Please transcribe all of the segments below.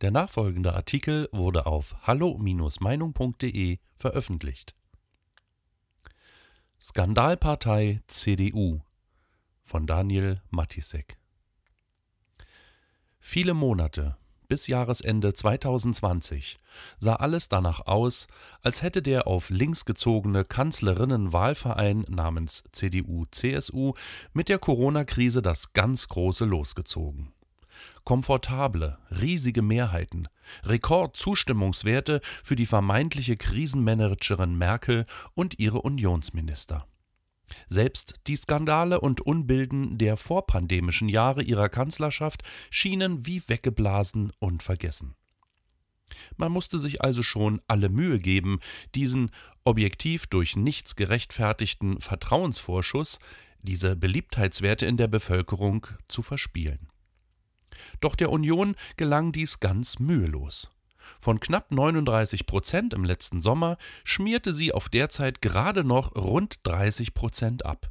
Der nachfolgende Artikel wurde auf hallo-meinung.de veröffentlicht. Skandalpartei CDU von Daniel Matisek Viele Monate bis Jahresende 2020 sah alles danach aus, als hätte der auf links gezogene Kanzlerinnenwahlverein namens CDU-CSU mit der Corona-Krise das ganz große losgezogen komfortable, riesige Mehrheiten, Rekordzustimmungswerte für die vermeintliche Krisenmanagerin Merkel und ihre Unionsminister. Selbst die Skandale und Unbilden der vorpandemischen Jahre ihrer Kanzlerschaft schienen wie weggeblasen und vergessen. Man musste sich also schon alle Mühe geben, diesen objektiv durch nichts gerechtfertigten Vertrauensvorschuss, diese Beliebtheitswerte in der Bevölkerung zu verspielen. Doch der Union gelang dies ganz mühelos. Von knapp 39 Prozent im letzten Sommer schmierte sie auf derzeit gerade noch rund 30 Prozent ab.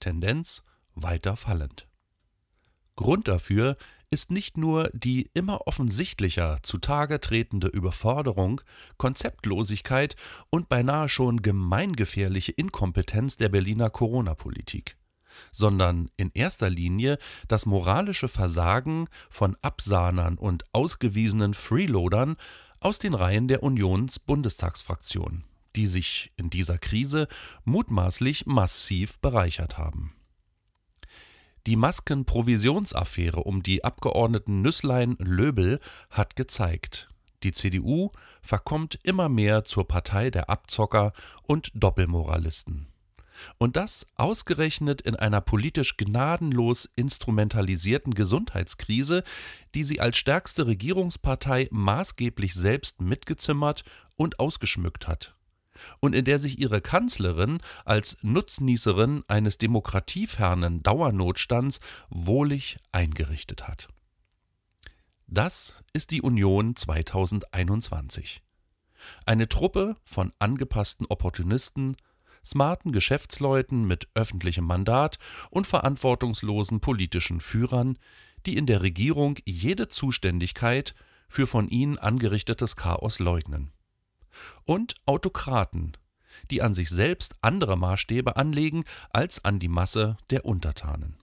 Tendenz weiter fallend. Grund dafür ist nicht nur die immer offensichtlicher zutage tretende Überforderung, Konzeptlosigkeit und beinahe schon gemeingefährliche Inkompetenz der Berliner Corona-Politik sondern in erster Linie das moralische Versagen von Absahnern und ausgewiesenen Freeloadern aus den Reihen der Unions-Bundestagsfraktion, die sich in dieser Krise mutmaßlich massiv bereichert haben. Die Maskenprovisionsaffäre um die Abgeordneten Nüßlein-Löbel hat gezeigt, die CDU verkommt immer mehr zur Partei der Abzocker und Doppelmoralisten. Und das ausgerechnet in einer politisch gnadenlos instrumentalisierten Gesundheitskrise, die sie als stärkste Regierungspartei maßgeblich selbst mitgezimmert und ausgeschmückt hat. Und in der sich ihre Kanzlerin als Nutznießerin eines demokratiefernen Dauernotstands wohlig eingerichtet hat. Das ist die Union 2021. Eine Truppe von angepassten Opportunisten, smarten Geschäftsleuten mit öffentlichem Mandat und verantwortungslosen politischen Führern, die in der Regierung jede Zuständigkeit für von ihnen angerichtetes Chaos leugnen. Und Autokraten, die an sich selbst andere Maßstäbe anlegen als an die Masse der Untertanen.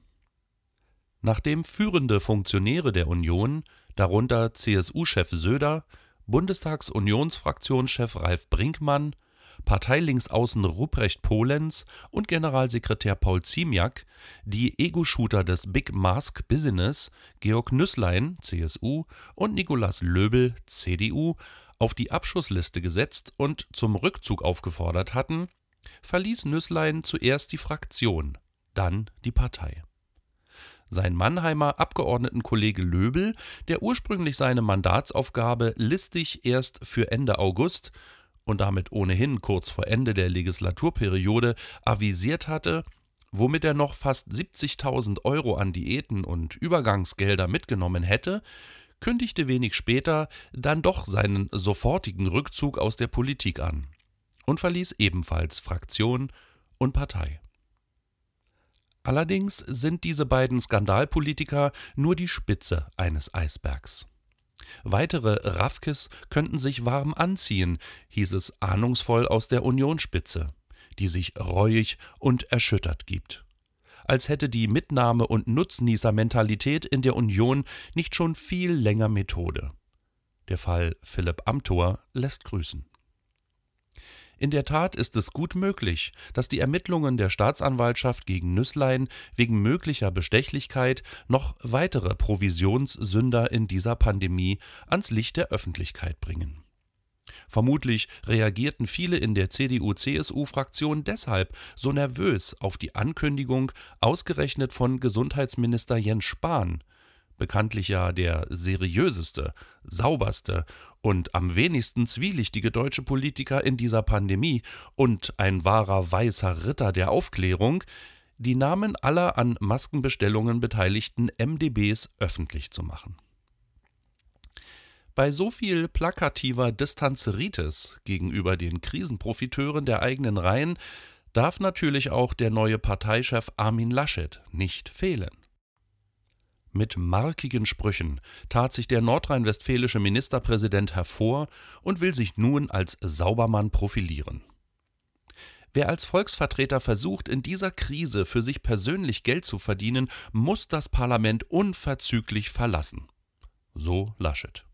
Nachdem führende Funktionäre der Union, darunter CSU-Chef Söder, Bundestagsunionsfraktionschef Ralf Brinkmann Parteilinksaußen Ruprecht Polenz und Generalsekretär Paul Ziemiak, die Ego-Shooter des Big Mask Business Georg Nüßlein (CSU) und Nicolas Löbel (CDU) auf die Abschussliste gesetzt und zum Rückzug aufgefordert hatten, verließ Nüßlein zuerst die Fraktion, dann die Partei. Sein Mannheimer Abgeordnetenkollege Löbel, der ursprünglich seine Mandatsaufgabe listig erst für Ende August und damit ohnehin kurz vor Ende der Legislaturperiode avisiert hatte, womit er noch fast 70.000 Euro an Diäten und Übergangsgelder mitgenommen hätte, kündigte wenig später dann doch seinen sofortigen Rückzug aus der Politik an und verließ ebenfalls Fraktion und Partei. Allerdings sind diese beiden Skandalpolitiker nur die Spitze eines Eisbergs. Weitere Raffkes könnten sich warm anziehen, hieß es ahnungsvoll aus der Unionsspitze, die sich reuig und erschüttert gibt. Als hätte die Mitnahme- und Nutznießer-Mentalität in der Union nicht schon viel länger Methode. Der Fall Philipp Amthor lässt grüßen. In der Tat ist es gut möglich, dass die Ermittlungen der Staatsanwaltschaft gegen Nüßlein wegen möglicher Bestechlichkeit noch weitere Provisionssünder in dieser Pandemie ans Licht der Öffentlichkeit bringen. Vermutlich reagierten viele in der CDU-CSU-Fraktion deshalb so nervös auf die Ankündigung, ausgerechnet von Gesundheitsminister Jens Spahn, bekanntlich ja der seriöseste, sauberste und am wenigsten zwielichtige deutsche Politiker in dieser Pandemie und ein wahrer weißer Ritter der Aufklärung, die Namen aller an Maskenbestellungen beteiligten MDBs öffentlich zu machen. Bei so viel plakativer Distanzeritis gegenüber den Krisenprofiteuren der eigenen Reihen darf natürlich auch der neue Parteichef Armin Laschet nicht fehlen. Mit markigen Sprüchen tat sich der nordrhein-westfälische Ministerpräsident hervor und will sich nun als Saubermann profilieren. Wer als Volksvertreter versucht, in dieser Krise für sich persönlich Geld zu verdienen, muss das Parlament unverzüglich verlassen. So Laschet.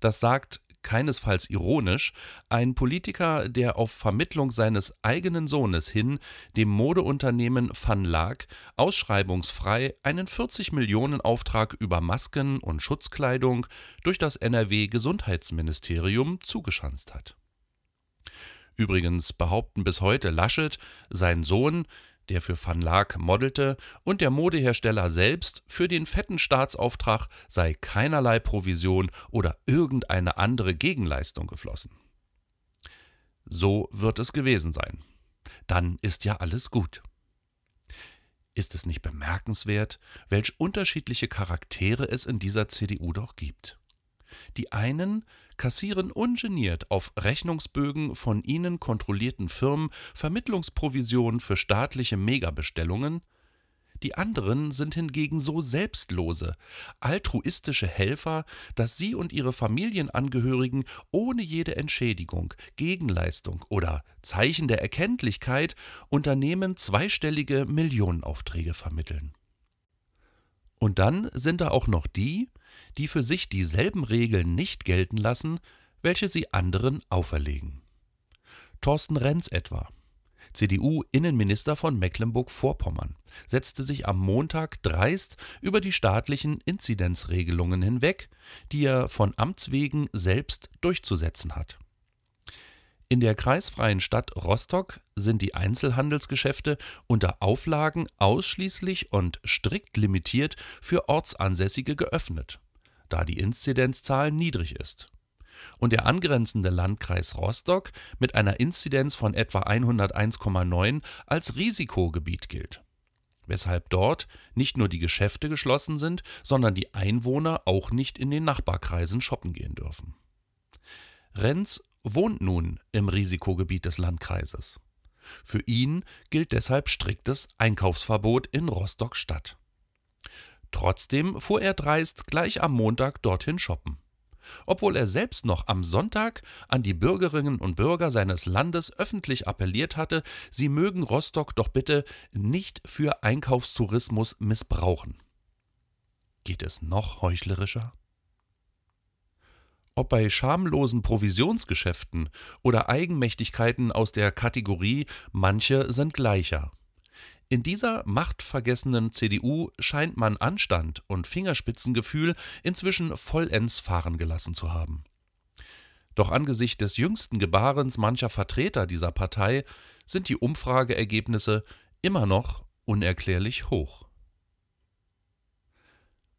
Das sagt keinesfalls ironisch, ein Politiker, der auf Vermittlung seines eigenen Sohnes hin dem Modeunternehmen Van Laak ausschreibungsfrei einen 40 Millionen Auftrag über Masken und Schutzkleidung durch das NRW Gesundheitsministerium zugeschanzt hat. Übrigens behaupten bis heute Laschet, sein Sohn, der für Van Laak modelte, und der Modehersteller selbst für den fetten Staatsauftrag sei keinerlei Provision oder irgendeine andere Gegenleistung geflossen. So wird es gewesen sein. Dann ist ja alles gut. Ist es nicht bemerkenswert, welch unterschiedliche Charaktere es in dieser CDU doch gibt? Die einen kassieren ungeniert auf Rechnungsbögen von ihnen kontrollierten Firmen Vermittlungsprovisionen für staatliche Megabestellungen, die anderen sind hingegen so selbstlose, altruistische Helfer, dass sie und ihre Familienangehörigen ohne jede Entschädigung, Gegenleistung oder Zeichen der Erkenntlichkeit Unternehmen zweistellige Millionenaufträge vermitteln. Und dann sind da auch noch die, die für sich dieselben Regeln nicht gelten lassen, welche sie anderen auferlegen. Thorsten Renz etwa, CDU-Innenminister von Mecklenburg-Vorpommern, setzte sich am Montag dreist über die staatlichen Inzidenzregelungen hinweg, die er von Amts wegen selbst durchzusetzen hat. In der kreisfreien Stadt Rostock sind die Einzelhandelsgeschäfte unter Auflagen ausschließlich und strikt limitiert für Ortsansässige geöffnet, da die Inzidenzzahl niedrig ist. Und der angrenzende Landkreis Rostock mit einer Inzidenz von etwa 101,9 als Risikogebiet gilt, weshalb dort nicht nur die Geschäfte geschlossen sind, sondern die Einwohner auch nicht in den Nachbarkreisen shoppen gehen dürfen. Renz wohnt nun im Risikogebiet des Landkreises. Für ihn gilt deshalb striktes Einkaufsverbot in Rostock-Stadt. Trotzdem fuhr er dreist gleich am Montag dorthin shoppen. Obwohl er selbst noch am Sonntag an die Bürgerinnen und Bürger seines Landes öffentlich appelliert hatte, sie mögen Rostock doch bitte nicht für Einkaufstourismus missbrauchen. Geht es noch heuchlerischer? Ob bei schamlosen Provisionsgeschäften oder Eigenmächtigkeiten aus der Kategorie manche sind gleicher. In dieser machtvergessenen CDU scheint man Anstand und Fingerspitzengefühl inzwischen vollends fahren gelassen zu haben. Doch angesichts des jüngsten Gebarens mancher Vertreter dieser Partei sind die Umfrageergebnisse immer noch unerklärlich hoch.